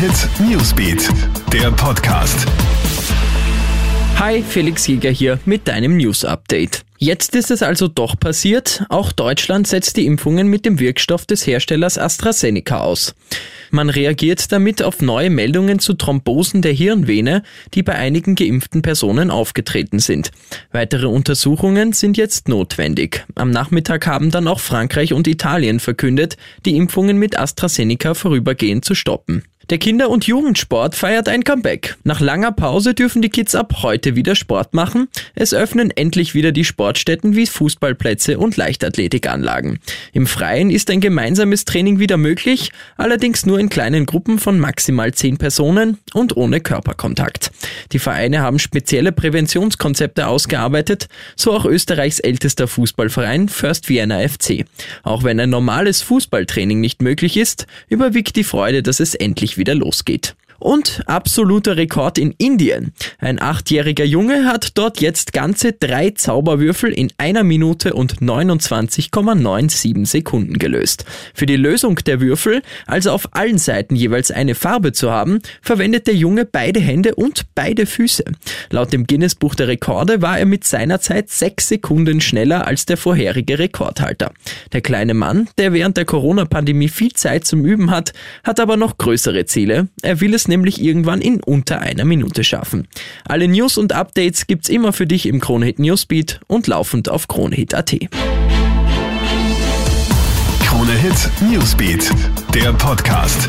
Hit Newsbeat, der Podcast. Hi, Felix Jäger hier mit deinem News Update. Jetzt ist es also doch passiert. Auch Deutschland setzt die Impfungen mit dem Wirkstoff des Herstellers AstraZeneca aus. Man reagiert damit auf neue Meldungen zu Thrombosen der Hirnvene, die bei einigen geimpften Personen aufgetreten sind. Weitere Untersuchungen sind jetzt notwendig. Am Nachmittag haben dann auch Frankreich und Italien verkündet, die Impfungen mit AstraZeneca vorübergehend zu stoppen. Der Kinder- und Jugendsport feiert ein Comeback. Nach langer Pause dürfen die Kids ab heute wieder Sport machen. Es öffnen endlich wieder die Sportstätten wie Fußballplätze und Leichtathletikanlagen. Im Freien ist ein gemeinsames Training wieder möglich, allerdings nur in kleinen Gruppen von maximal zehn Personen und ohne Körperkontakt. Die Vereine haben spezielle Präventionskonzepte ausgearbeitet, so auch Österreichs ältester Fußballverein First Vienna FC. Auch wenn ein normales Fußballtraining nicht möglich ist, überwiegt die Freude, dass es endlich wieder losgeht. Und absoluter Rekord in Indien. Ein achtjähriger Junge hat dort jetzt ganze drei Zauberwürfel in einer Minute und 29,97 Sekunden gelöst. Für die Lösung der Würfel, also auf allen Seiten jeweils eine Farbe zu haben, verwendet der Junge beide Hände und beide Füße. Laut dem Guinness Buch der Rekorde war er mit seiner Zeit sechs Sekunden schneller als der vorherige Rekordhalter. Der kleine Mann, der während der Corona-Pandemie viel Zeit zum Üben hat, hat aber noch größere Ziele. Er will es nämlich irgendwann in unter einer Minute schaffen. Alle News und Updates gibt's immer für dich im Kronehit Newsbeat und laufend auf kronehit.at. Kronehit Newsbeat, der Podcast.